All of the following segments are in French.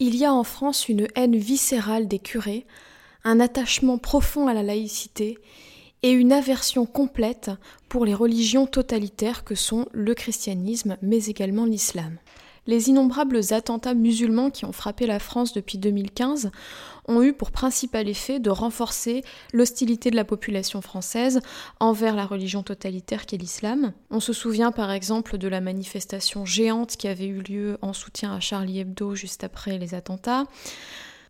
Il y a en France une haine viscérale des curés, un attachement profond à la laïcité et une aversion complète pour les religions totalitaires que sont le christianisme mais également l'islam. Les innombrables attentats musulmans qui ont frappé la France depuis 2015 ont eu pour principal effet de renforcer l'hostilité de la population française envers la religion totalitaire qu'est l'islam. On se souvient par exemple de la manifestation géante qui avait eu lieu en soutien à Charlie Hebdo juste après les attentats.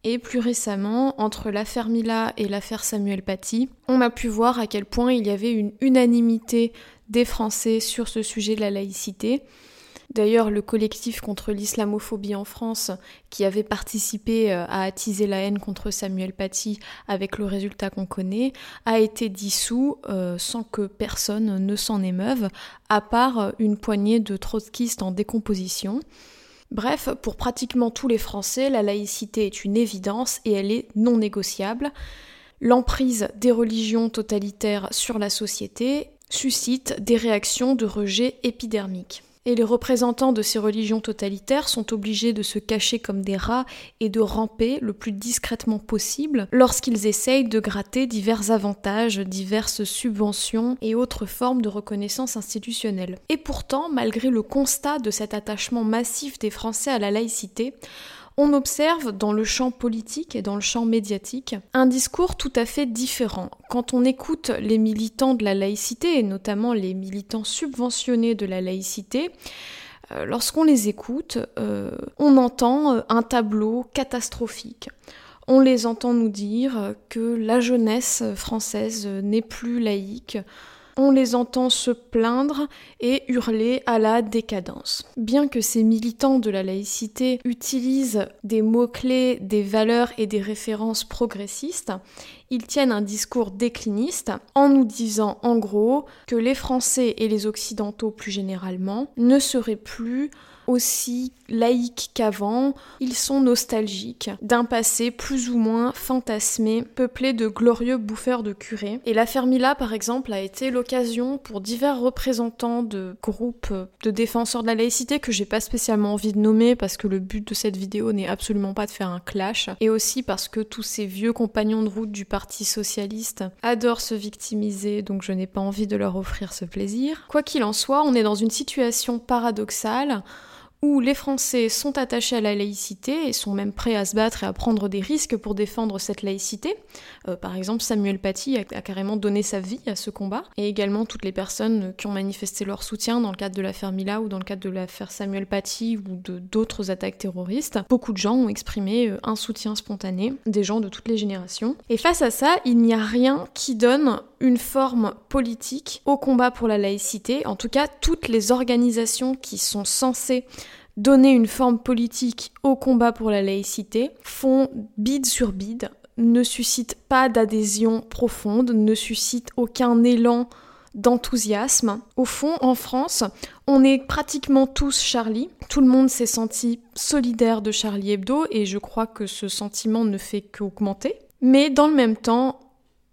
Et plus récemment, entre l'affaire Mila et l'affaire Samuel Paty, on a pu voir à quel point il y avait une unanimité des Français sur ce sujet de la laïcité. D'ailleurs, le collectif contre l'islamophobie en France, qui avait participé euh, à attiser la haine contre Samuel Paty avec le résultat qu'on connaît, a été dissous euh, sans que personne ne s'en émeuve, à part une poignée de trotskistes en décomposition. Bref, pour pratiquement tous les Français, la laïcité est une évidence et elle est non négociable. L'emprise des religions totalitaires sur la société suscite des réactions de rejet épidermique et les représentants de ces religions totalitaires sont obligés de se cacher comme des rats et de ramper le plus discrètement possible lorsqu'ils essayent de gratter divers avantages, diverses subventions et autres formes de reconnaissance institutionnelle. Et pourtant, malgré le constat de cet attachement massif des Français à la laïcité, on observe dans le champ politique et dans le champ médiatique un discours tout à fait différent. Quand on écoute les militants de la laïcité, et notamment les militants subventionnés de la laïcité, euh, lorsqu'on les écoute, euh, on entend euh, un tableau catastrophique. On les entend nous dire que la jeunesse française n'est plus laïque, on les entend se plaindre et hurler à la décadence. Bien que ces militants de la laïcité utilisent des mots-clés, des valeurs et des références progressistes, ils tiennent un discours décliniste en nous disant en gros que les Français et les Occidentaux plus généralement ne seraient plus aussi laïques qu'avant, ils sont nostalgiques d'un passé plus ou moins fantasmé, peuplé de glorieux bouffeurs de curés. Et l'affaire Mila, par exemple, a été l'occasion pour divers représentants de groupes de défenseurs de la laïcité que j'ai pas spécialement envie de nommer parce que le but de cette vidéo n'est absolument pas de faire un clash, et aussi parce que tous ces vieux compagnons de route du Parti socialiste adorent se victimiser, donc je n'ai pas envie de leur offrir ce plaisir. Quoi qu'il en soit, on est dans une situation paradoxale où les Français sont attachés à la laïcité et sont même prêts à se battre et à prendre des risques pour défendre cette laïcité. Euh, par exemple, Samuel Paty a, carrément donné sa vie à ce combat, et également toutes les personnes qui ont manifesté leur soutien dans le cadre de l'affaire Mila ou dans le cadre de l'affaire Samuel Paty ou de d'autres attaques terroristes. Beaucoup de gens ont exprimé euh, un soutien spontané, des gens de toutes les générations. Et face à ça, il n'y a rien qui donne une forme politique au combat pour la laïcité. En tout cas, toutes les organisations qui sont censées donner une forme politique au combat pour la laïcité font bide sur bide, ne suscitent pas d'adhésion profonde, ne suscitent aucun élan d'enthousiasme. Au fond, en France, on est pratiquement tous Charlie. Tout le monde s'est senti solidaire de Charlie Hebdo et je crois que ce sentiment ne fait qu'augmenter. Mais dans le même temps,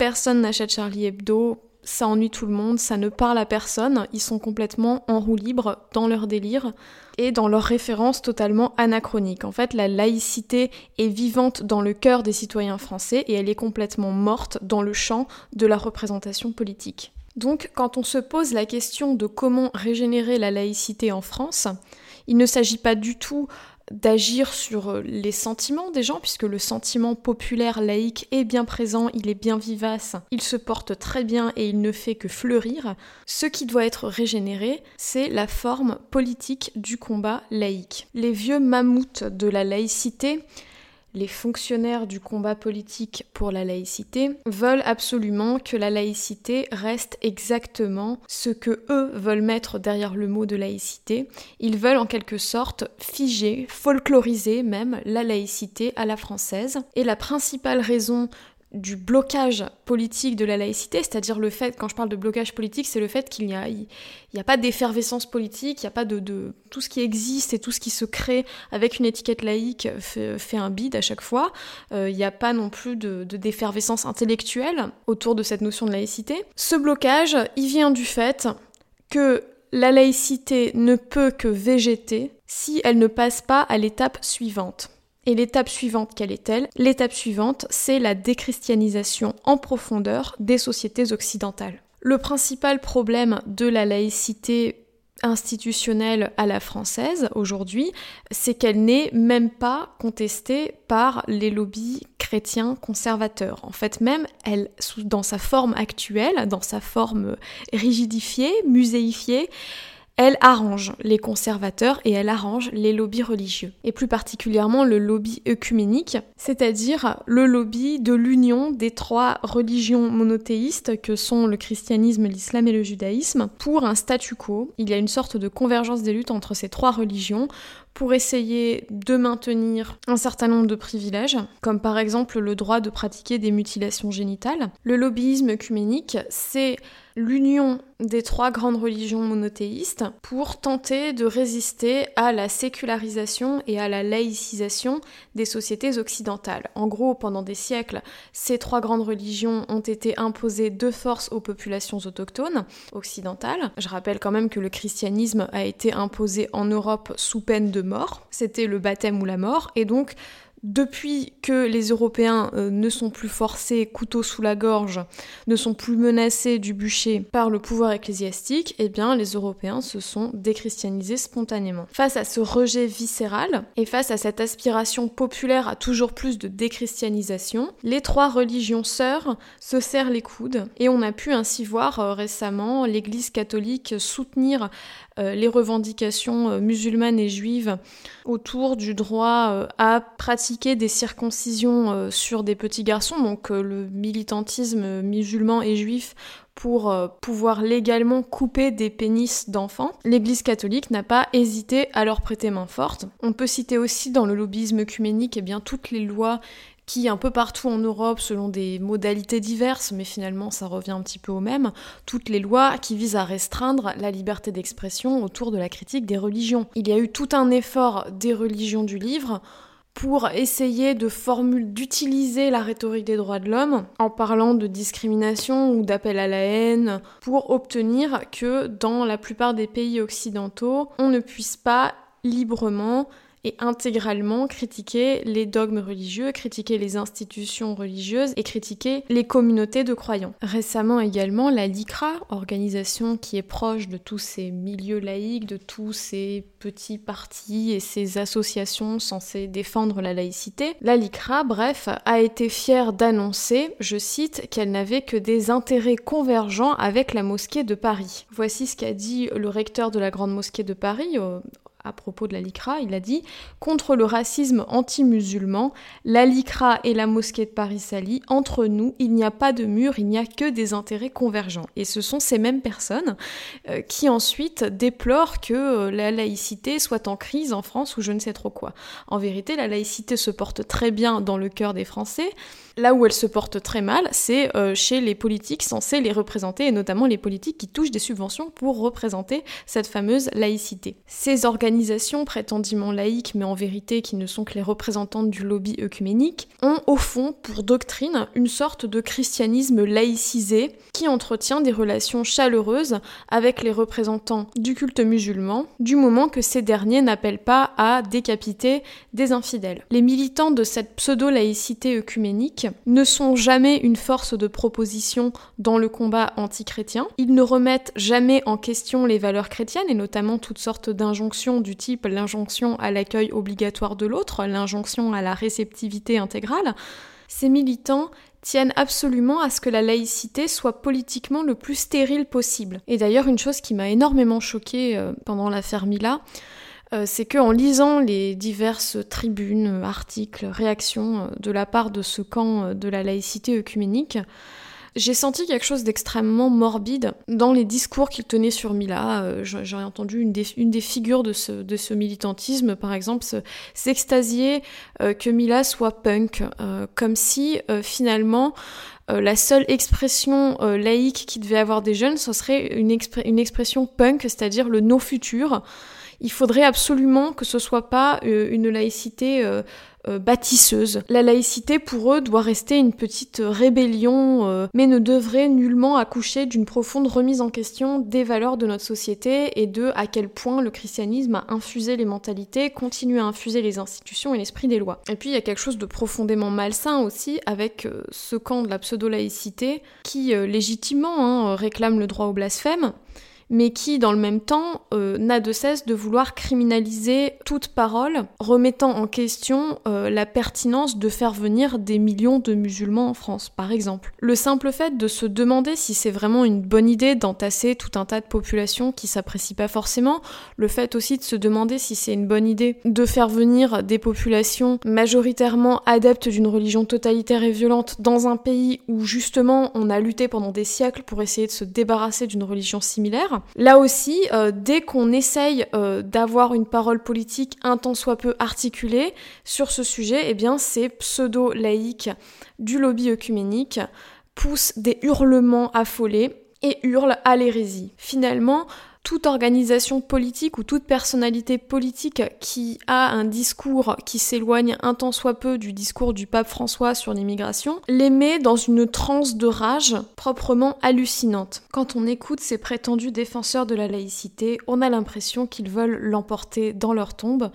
personne n'achète Charlie Hebdo, ça ennuie tout le monde, ça ne parle à personne, ils sont complètement en roue libre dans leur délire et dans leurs références totalement anachroniques. En fait, la laïcité est vivante dans le cœur des citoyens français et elle est complètement morte dans le champ de la représentation politique. Donc, quand on se pose la question de comment régénérer la laïcité en France, il ne s'agit pas du tout d'agir sur euh, les sentiments des gens, puisque le sentiment populaire laïque est bien présent, il est bien vivace, il se porte très bien et il ne fait que fleurir. Ce qui doit être régénéré, c'est la forme politique du combat laïque. Les vieux mammouths de la laïcité les fonctionnaires du combat politique pour la laïcité veulent absolument que la laïcité reste exactement ce que eux veulent mettre derrière le mot de laïcité. Ils veulent en quelque sorte figer, folkloriser même la laïcité à la française. Et la principale raison du blocage politique de la laïcité, c'est-à-dire le fait, quand je parle de blocage politique, c'est le fait qu'il n'y a, a pas d'effervescence politique, il n'y a pas de, Tout ce qui existe et tout ce qui se crée avec une étiquette laïque fait, un bide à chaque fois. Euh, il n'y a pas non plus de, d'effervescence intellectuelle autour de cette notion de laïcité. Ce blocage, il vient du fait que la laïcité ne peut que végéter si elle ne passe pas à l'étape suivante. Et l'étape suivante, quelle est-elle? L'étape suivante, c'est la déchristianisation en profondeur des sociétés occidentales. Le principal problème de la laïcité institutionnelle à la française aujourd'hui, c'est qu'elle n'est même pas contestée par les lobbies chrétiens conservateurs. En fait, même elle, dans sa forme actuelle, dans sa forme rigidifiée, muséifiée, elle arrange les conservateurs et elle arrange les lobbies religieux, et plus particulièrement le lobby œcuménique, c'est-à-dire le lobby de l'union des trois religions monothéistes que sont le christianisme, l'islam et le judaïsme, pour un statu quo. Il y a une sorte de convergence des luttes entre ces trois religions pour essayer de maintenir un certain nombre de privilèges, comme par exemple le droit de pratiquer des mutilations génitales. Le lobbyisme œcuménique, c'est l'union des trois grandes religions monothéistes pour tenter de résister à la sécularisation et à la laïcisation des sociétés occidentales. En gros, pendant des siècles, ces trois grandes religions ont été imposées de force aux populations autochtones occidentales. Je rappelle quand même que le christianisme a été imposé en Europe sous peine de mort. C'était le baptême ou la mort. Et donc, depuis que les Européens euh, ne sont plus forcés couteau sous la gorge, ne sont plus menacés du bûcher par le pouvoir ecclésiastique, eh bien les Européens se sont déchristianisés spontanément. Face à ce rejet viscéral et face à cette aspiration populaire à toujours plus de déchristianisation, les trois religions sœurs se serrent les coudes et on a pu ainsi voir euh, récemment l'Église catholique soutenir les revendications musulmanes et juives autour du droit à pratiquer des circoncisions euh, sur des petits garçons, donc euh, le militantisme musulman et juif pour euh, pouvoir légalement couper des pénis d'enfants, l'Église catholique n'a pas hésité à leur prêter main forte. On peut citer aussi dans le lobbyisme œcuménique eh bien, toutes les lois qui, un peu partout en Europe, selon des modalités diverses, mais finalement ça revient un petit peu au même, toutes les lois qui visent à restreindre la liberté d'expression autour de la critique des religions. Il y a eu tout un effort des religions du livre pour essayer de d'utiliser la rhétorique des droits de l'homme en parlant de discrimination ou d'appel à la haine pour obtenir que dans la plupart des pays occidentaux, on ne puisse pas librement et intégralement critiquer les dogmes religieux, critiquer les institutions religieuses et critiquer les communautés de croyants. Récemment également, la LICRA, organisation qui est proche de tous ces milieux laïcs, de tous ces petits partis et ces associations censées défendre la laïcité, la LICRA, bref, a été fière d'annoncer, je cite, qu'elle n'avait que des intérêts convergents avec la mosquée de Paris. Voici ce qu'a dit le recteur de la grande mosquée de Paris à propos de la LICRA, il a dit Contre le racisme anti-musulman, la LICRA et la mosquée de Paris-Sali, entre nous, il n'y a pas de mur, il n'y a que des intérêts convergents. Et ce sont ces mêmes personnes euh, qui ensuite déplorent que euh, la laïcité soit en crise en France ou je ne sais trop quoi. En vérité, la laïcité se porte très bien dans le cœur des Français. Là où elle se porte très mal, c'est euh, chez les politiques censés les représenter, et notamment les politiques qui touchent des subventions pour représenter cette fameuse laïcité. Ces organisations prétendument laïques, mais en vérité qui ne sont que les représentantes du lobby œcuménique, ont au fond pour doctrine une sorte de christianisme laïcisé qui entretient des relations chaleureuses avec les représentants du culte musulman, du moment que ces derniers n'appellent pas à décapiter des infidèles. Les militants de cette pseudo-laïcité œcuménique ne sont jamais une force de proposition dans le combat anti-chrétien. Ils ne remettent jamais en question les valeurs chrétiennes et notamment toutes sortes d'injonctions du type l'injonction à l'accueil obligatoire de l'autre, l'injonction à la réceptivité intégrale. Ces militants tiennent absolument à ce que la laïcité soit politiquement le plus stérile possible. Et d'ailleurs, une chose qui m'a énormément choquée euh, pendant l'affaire Mila, c'est que en lisant les diverses tribunes, articles, réactions euh, de la part de ce camp euh, de la laïcité œcuménique, j'ai senti quelque chose d'extrêmement morbide dans les discours qu'il tenait sur Mila. J'ai entendu une des, figures de ce, militantisme, par exemple, s'extasier que Mila soit punk, comme si finalement la seule expression laïque qui devait avoir des jeunes, ce serait une, une expression punk, c'est-à-dire le no futur Il faudrait absolument que ce soit pas une laïcité euh, bâtisseuse. La laïcité pour eux doit rester une petite rébellion, euh, mais ne devrait nullement accoucher d'une profonde remise en question des valeurs de notre société et de à quel point le christianisme a infusé les mentalités, continue à infuser les institutions et l'esprit des lois. Et puis il y a quelque chose de profondément malsain aussi avec euh, ce camp de la pseudo-laïcité qui légitimement hein, réclame le droit au blasphème mais qui, dans le même temps, euh, n'a de cesse de vouloir criminaliser toute parole, remettant en question euh, la pertinence de faire venir des millions de musulmans en France, par exemple. Le simple fait de se demander si c'est vraiment une bonne idée d'entasser tout un tas de populations qui s'apprécient pas forcément, le fait aussi de se demander si c'est une bonne idée de faire venir des populations majoritairement adeptes d'une religion totalitaire et violente dans un pays où justement on a lutté pendant des siècles pour essayer de se débarrasser d'une religion similaire, Là aussi, euh, dès qu'on essaye euh, d'avoir une parole politique un tant soit peu articulée sur ce sujet, eh bien ces pseudo-laïcs du lobby œcuménique poussent des hurlements affolés et hurlent à l'hérésie. Finalement, toute organisation politique ou toute personnalité politique qui a un discours qui s'éloigne un tant soit peu du discours du pape François sur l'immigration, les met dans une transe de rage proprement hallucinante. Quand on écoute ces prétendus défenseurs de la laïcité, on a l'impression qu'ils veulent l'emporter dans leur tombe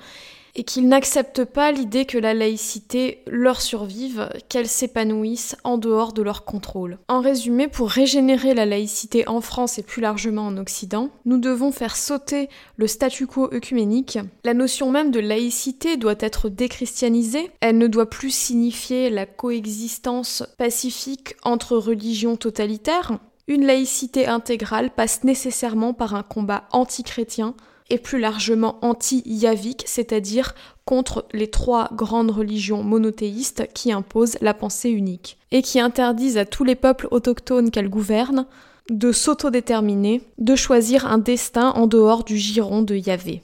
et qu'ils n'acceptent pas l'idée que la laïcité leur survive, qu'elle s'épanouisse en dehors de leur contrôle. En résumé, pour régénérer la laïcité en France et plus largement en Occident, nous devons faire sauter le statu quo œcuménique. La notion même de laïcité doit être déchristianisée, elle ne doit plus signifier la coexistence pacifique entre religions totalitaires. Une laïcité intégrale passe nécessairement par un combat anti-chrétien et plus largement anti-yavique, c'est-à-dire contre les trois grandes religions monothéistes qui imposent la pensée unique, et qui interdisent à tous les peuples autochtones qu'elles gouvernent de s'autodéterminer, de choisir un destin en dehors du giron de Yahvé.